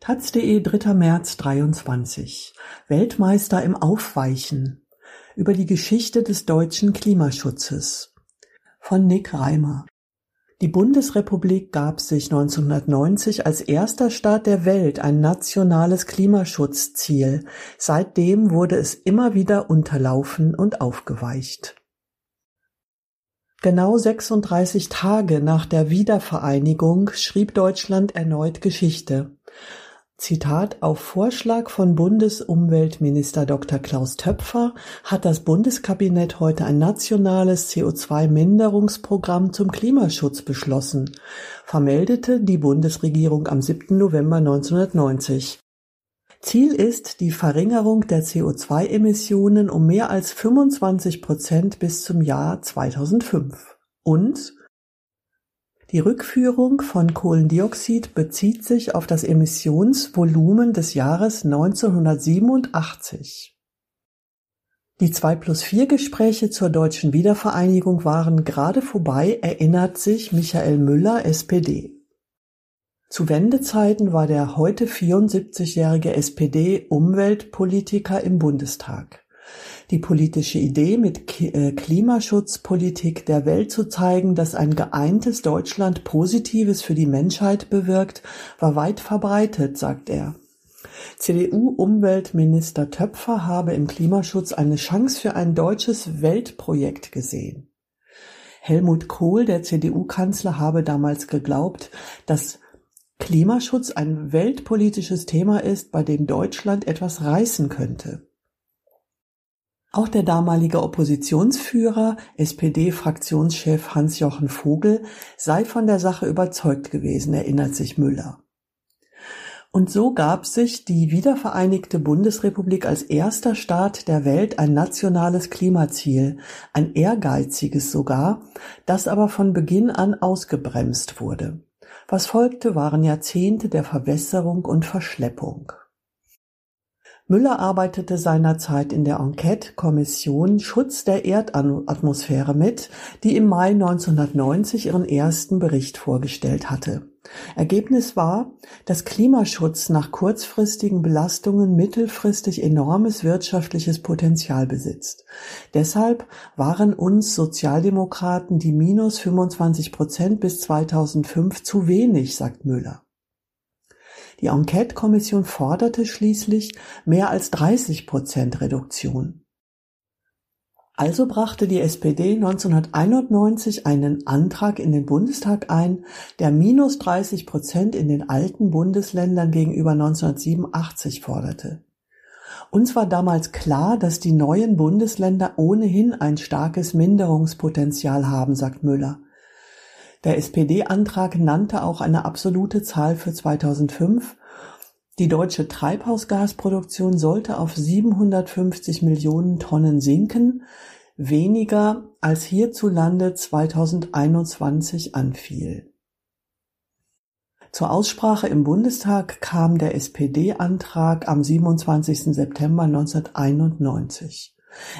taz.de, dritter März 23. Weltmeister im Aufweichen. Über die Geschichte des deutschen Klimaschutzes. Von Nick Reimer. Die Bundesrepublik gab sich 1990 als erster Staat der Welt ein nationales Klimaschutzziel. Seitdem wurde es immer wieder unterlaufen und aufgeweicht. Genau 36 Tage nach der Wiedervereinigung schrieb Deutschland erneut Geschichte. Zitat Auf Vorschlag von Bundesumweltminister Dr. Klaus Töpfer hat das Bundeskabinett heute ein nationales CO2-Minderungsprogramm zum Klimaschutz beschlossen, vermeldete die Bundesregierung am 7. November 1990. Ziel ist die Verringerung der CO2-Emissionen um mehr als 25 Prozent bis zum Jahr 2005 und die Rückführung von Kohlendioxid bezieht sich auf das Emissionsvolumen des Jahres 1987. Die zwei plus vier Gespräche zur deutschen Wiedervereinigung waren gerade vorbei, erinnert sich Michael Müller, SPD. Zu Wendezeiten war der heute 74-jährige SPD-Umweltpolitiker im Bundestag. Die politische Idee, mit äh, Klimaschutzpolitik der Welt zu zeigen, dass ein geeintes Deutschland Positives für die Menschheit bewirkt, war weit verbreitet, sagt er. CDU-Umweltminister Töpfer habe im Klimaschutz eine Chance für ein deutsches Weltprojekt gesehen. Helmut Kohl, der CDU-Kanzler, habe damals geglaubt, dass Klimaschutz ein weltpolitisches Thema ist, bei dem Deutschland etwas reißen könnte. Auch der damalige Oppositionsführer, SPD-Fraktionschef Hans-Jochen Vogel, sei von der Sache überzeugt gewesen, erinnert sich Müller. Und so gab sich die wiedervereinigte Bundesrepublik als erster Staat der Welt ein nationales Klimaziel, ein ehrgeiziges sogar, das aber von Beginn an ausgebremst wurde. Was folgte, waren Jahrzehnte der Verwässerung und Verschleppung. Müller arbeitete seinerzeit in der Enquete-Kommission Schutz der Erdatmosphäre mit, die im Mai 1990 ihren ersten Bericht vorgestellt hatte. Ergebnis war, dass Klimaschutz nach kurzfristigen Belastungen mittelfristig enormes wirtschaftliches Potenzial besitzt. Deshalb waren uns Sozialdemokraten die minus 25 Prozent bis 2005 zu wenig, sagt Müller. Die Enquete-Kommission forderte schließlich mehr als 30 Prozent Reduktion. Also brachte die SPD 1991 einen Antrag in den Bundestag ein, der minus 30 Prozent in den alten Bundesländern gegenüber 1987 forderte. Uns war damals klar, dass die neuen Bundesländer ohnehin ein starkes Minderungspotenzial haben, sagt Müller. Der SPD-Antrag nannte auch eine absolute Zahl für 2005. Die deutsche Treibhausgasproduktion sollte auf 750 Millionen Tonnen sinken, weniger als hierzulande 2021 anfiel. Zur Aussprache im Bundestag kam der SPD-Antrag am 27. September 1991.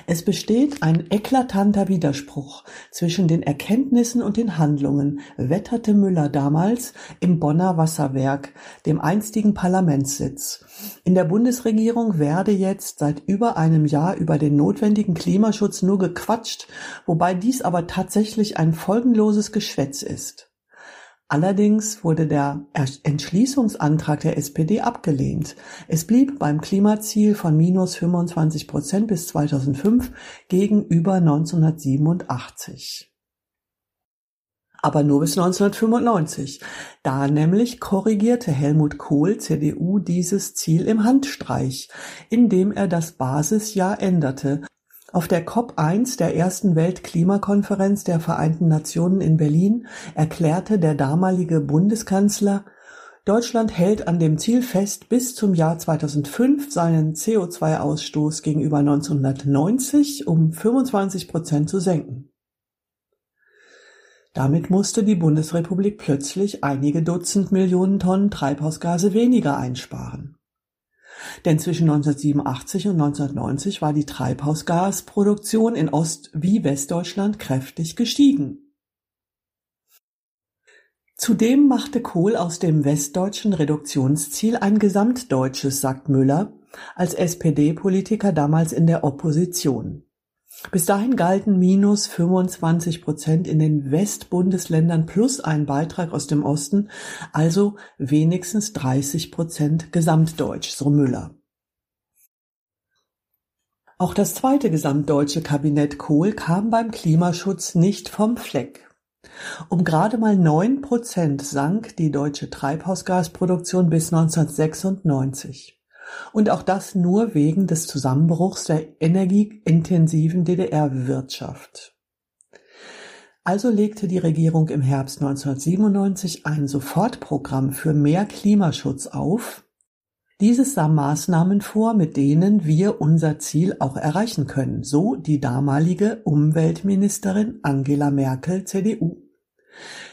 Es besteht ein eklatanter Widerspruch zwischen den Erkenntnissen und den Handlungen, wetterte Müller damals im Bonner Wasserwerk, dem einstigen Parlamentssitz. In der Bundesregierung werde jetzt seit über einem Jahr über den notwendigen Klimaschutz nur gequatscht, wobei dies aber tatsächlich ein folgenloses Geschwätz ist. Allerdings wurde der Entschließungsantrag der SPD abgelehnt. Es blieb beim Klimaziel von minus 25 Prozent bis 2005 gegenüber 1987. Aber nur bis 1995. Da nämlich korrigierte Helmut Kohl CDU dieses Ziel im Handstreich, indem er das Basisjahr änderte auf der COP1, der ersten Weltklimakonferenz der Vereinten Nationen in Berlin, erklärte der damalige Bundeskanzler, Deutschland hält an dem Ziel fest, bis zum Jahr 2005 seinen CO2-Ausstoß gegenüber 1990 um 25 Prozent zu senken. Damit musste die Bundesrepublik plötzlich einige Dutzend Millionen Tonnen Treibhausgase weniger einsparen. Denn zwischen 1987 und 1990 war die Treibhausgasproduktion in Ost- wie Westdeutschland kräftig gestiegen. Zudem machte Kohl aus dem westdeutschen Reduktionsziel ein gesamtdeutsches, sagt Müller, als SPD-Politiker damals in der Opposition. Bis dahin galten minus 25 Prozent in den Westbundesländern plus ein Beitrag aus dem Osten, also wenigstens 30 Prozent gesamtdeutsch, so Müller. Auch das zweite gesamtdeutsche Kabinett Kohl kam beim Klimaschutz nicht vom Fleck. Um gerade mal neun Prozent sank die deutsche Treibhausgasproduktion bis 1996. Und auch das nur wegen des Zusammenbruchs der energieintensiven DDR-Wirtschaft. Also legte die Regierung im Herbst 1997 ein Sofortprogramm für mehr Klimaschutz auf, dieses sah Maßnahmen vor, mit denen wir unser Ziel auch erreichen können, so die damalige Umweltministerin Angela Merkel (CDU).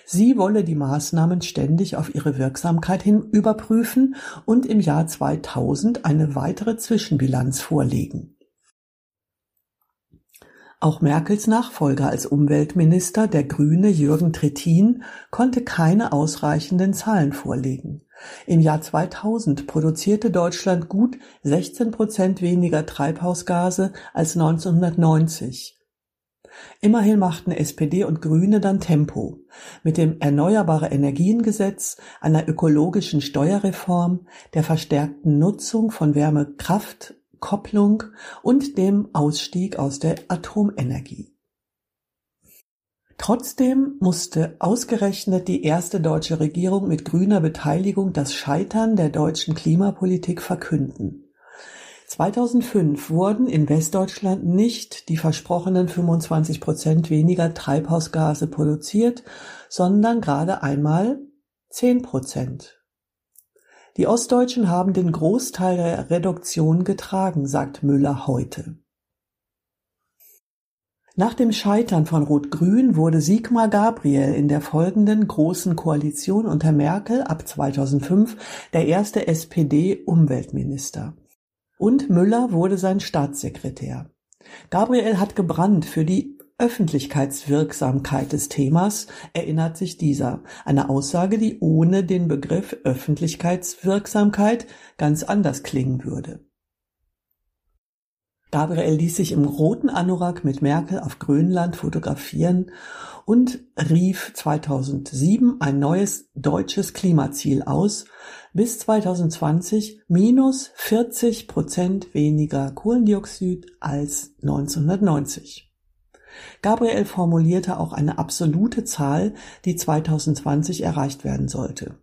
Sie wolle die Maßnahmen ständig auf ihre Wirksamkeit hin überprüfen und im Jahr 2000 eine weitere Zwischenbilanz vorlegen. Auch Merkels Nachfolger als Umweltminister, der Grüne Jürgen Trittin, konnte keine ausreichenden Zahlen vorlegen. Im Jahr 2000 produzierte Deutschland gut 16 Prozent weniger Treibhausgase als 1990. Immerhin machten SPD und Grüne dann Tempo. Mit dem Erneuerbare Energiengesetz, einer ökologischen Steuerreform, der verstärkten Nutzung von Wärmekraftkopplung und dem Ausstieg aus der Atomenergie. Trotzdem musste ausgerechnet die erste deutsche Regierung mit grüner Beteiligung das Scheitern der deutschen Klimapolitik verkünden. 2005 wurden in Westdeutschland nicht die versprochenen 25 Prozent weniger Treibhausgase produziert, sondern gerade einmal 10 Prozent. Die Ostdeutschen haben den Großteil der Reduktion getragen, sagt Müller heute. Nach dem Scheitern von Rot-Grün wurde Sigmar Gabriel in der folgenden Großen Koalition unter Merkel ab 2005 der erste SPD-Umweltminister. Und Müller wurde sein Staatssekretär. Gabriel hat gebrannt für die Öffentlichkeitswirksamkeit des Themas, erinnert sich dieser, eine Aussage, die ohne den Begriff Öffentlichkeitswirksamkeit ganz anders klingen würde. Gabriel ließ sich im roten Anorak mit Merkel auf Grönland fotografieren und rief 2007 ein neues deutsches Klimaziel aus, bis 2020 minus 40 Prozent weniger Kohlendioxid als 1990. Gabriel formulierte auch eine absolute Zahl, die 2020 erreicht werden sollte.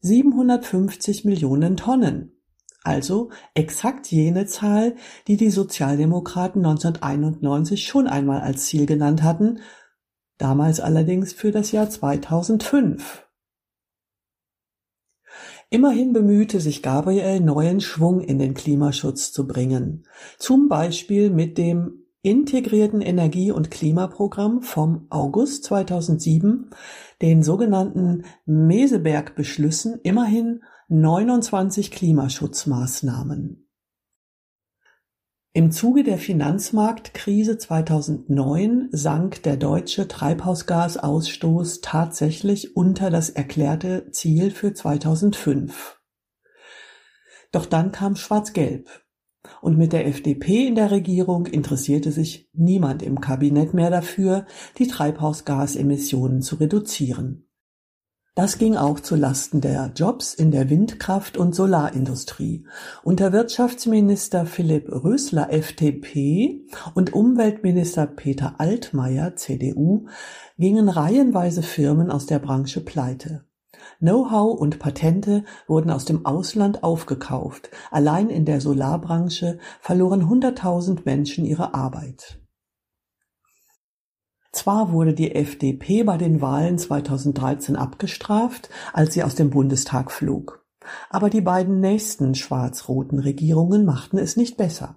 750 Millionen Tonnen also exakt jene Zahl, die die Sozialdemokraten 1991 schon einmal als Ziel genannt hatten, damals allerdings für das Jahr 2005. Immerhin bemühte sich Gabriel, neuen Schwung in den Klimaschutz zu bringen, zum Beispiel mit dem integrierten Energie- und Klimaprogramm vom August 2007, den sogenannten Meseberg-Beschlüssen, immerhin 29 Klimaschutzmaßnahmen. Im Zuge der Finanzmarktkrise 2009 sank der deutsche Treibhausgasausstoß tatsächlich unter das erklärte Ziel für 2005. Doch dann kam Schwarz-Gelb. Und mit der FDP in der Regierung interessierte sich niemand im Kabinett mehr dafür, die Treibhausgasemissionen zu reduzieren. Das ging auch zu Lasten der Jobs in der Windkraft- und Solarindustrie. Unter Wirtschaftsminister Philipp Rösler (FDP) und Umweltminister Peter Altmaier (CDU) gingen reihenweise Firmen aus der Branche pleite. Know-how und Patente wurden aus dem Ausland aufgekauft. Allein in der Solarbranche verloren hunderttausend Menschen ihre Arbeit. Zwar wurde die FDP bei den Wahlen 2013 abgestraft, als sie aus dem Bundestag flog, aber die beiden nächsten schwarz-roten Regierungen machten es nicht besser.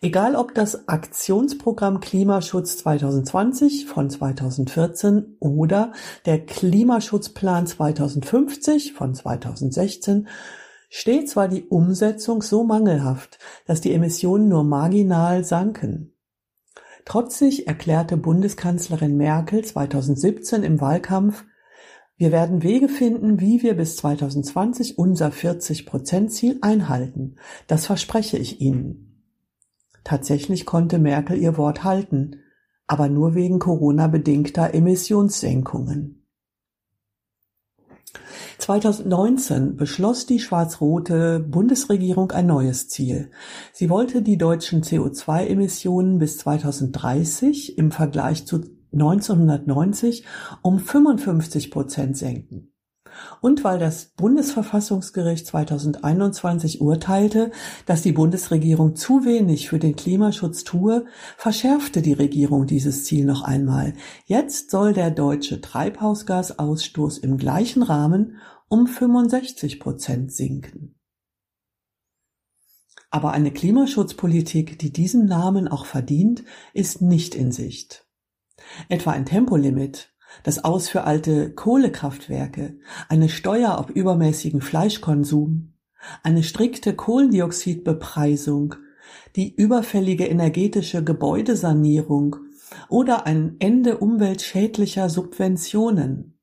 Egal ob das Aktionsprogramm Klimaschutz 2020 von 2014 oder der Klimaschutzplan 2050 von 2016, stets war die Umsetzung so mangelhaft, dass die Emissionen nur marginal sanken. Trotzig erklärte Bundeskanzlerin Merkel 2017 im Wahlkampf, Wir werden Wege finden, wie wir bis 2020 unser 40-Prozent-Ziel einhalten. Das verspreche ich Ihnen. Tatsächlich konnte Merkel ihr Wort halten, aber nur wegen Corona-bedingter Emissionssenkungen. 2019 beschloss die schwarz-rote Bundesregierung ein neues Ziel. Sie wollte die deutschen CO2-Emissionen bis 2030 im Vergleich zu 1990 um 55 Prozent senken. Und weil das Bundesverfassungsgericht 2021 urteilte, dass die Bundesregierung zu wenig für den Klimaschutz tue, verschärfte die Regierung dieses Ziel noch einmal. Jetzt soll der deutsche Treibhausgasausstoß im gleichen Rahmen um 65 Prozent sinken. Aber eine Klimaschutzpolitik, die diesen Namen auch verdient, ist nicht in Sicht etwa ein Tempolimit, das Aus für alte Kohlekraftwerke, eine Steuer auf übermäßigen Fleischkonsum, eine strikte Kohlendioxidbepreisung, die überfällige energetische Gebäudesanierung oder ein Ende umweltschädlicher Subventionen.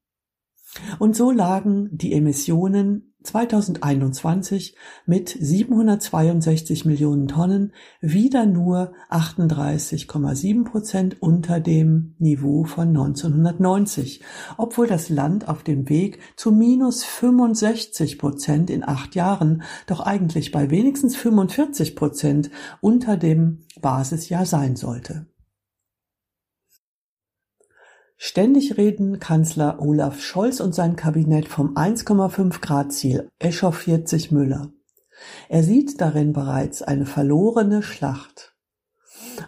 Und so lagen die Emissionen 2021 mit 762 Millionen Tonnen wieder nur 38,7 Prozent unter dem Niveau von 1990, obwohl das Land auf dem Weg zu minus 65 Prozent in acht Jahren doch eigentlich bei wenigstens 45 Prozent unter dem Basisjahr sein sollte. Ständig reden Kanzler Olaf Scholz und sein Kabinett vom 1,5 Grad Ziel, echauffiert sich Müller. Er sieht darin bereits eine verlorene Schlacht.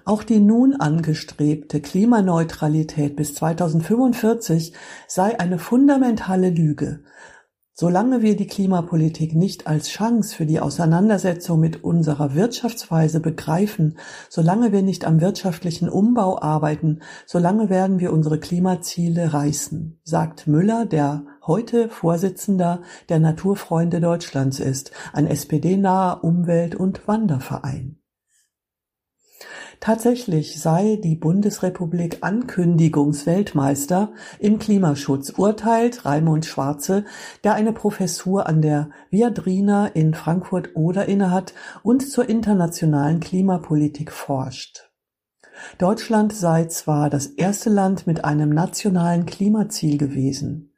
Auch die nun angestrebte Klimaneutralität bis 2045 sei eine fundamentale Lüge, Solange wir die Klimapolitik nicht als Chance für die Auseinandersetzung mit unserer Wirtschaftsweise begreifen, solange wir nicht am wirtschaftlichen Umbau arbeiten, solange werden wir unsere Klimaziele reißen, sagt Müller, der heute Vorsitzender der Naturfreunde Deutschlands ist, ein SPD-naher Umwelt- und Wanderverein. Tatsächlich sei die Bundesrepublik Ankündigungsweltmeister im Klimaschutz, urteilt Raimund Schwarze, der eine Professur an der Viadrina in Frankfurt-Oder innehat und zur internationalen Klimapolitik forscht. Deutschland sei zwar das erste Land mit einem nationalen Klimaziel gewesen.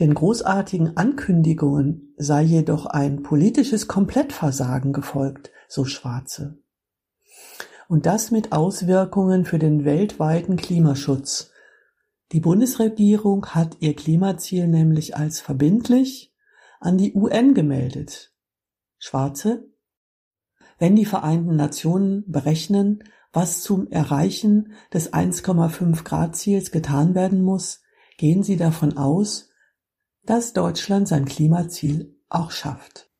Den großartigen Ankündigungen sei jedoch ein politisches Komplettversagen gefolgt, so Schwarze und das mit Auswirkungen für den weltweiten Klimaschutz. Die Bundesregierung hat ihr Klimaziel nämlich als verbindlich an die UN gemeldet. Schwarze? Wenn die Vereinten Nationen berechnen, was zum Erreichen des 1,5 Grad Ziels getan werden muss, gehen sie davon aus, dass Deutschland sein Klimaziel auch schafft.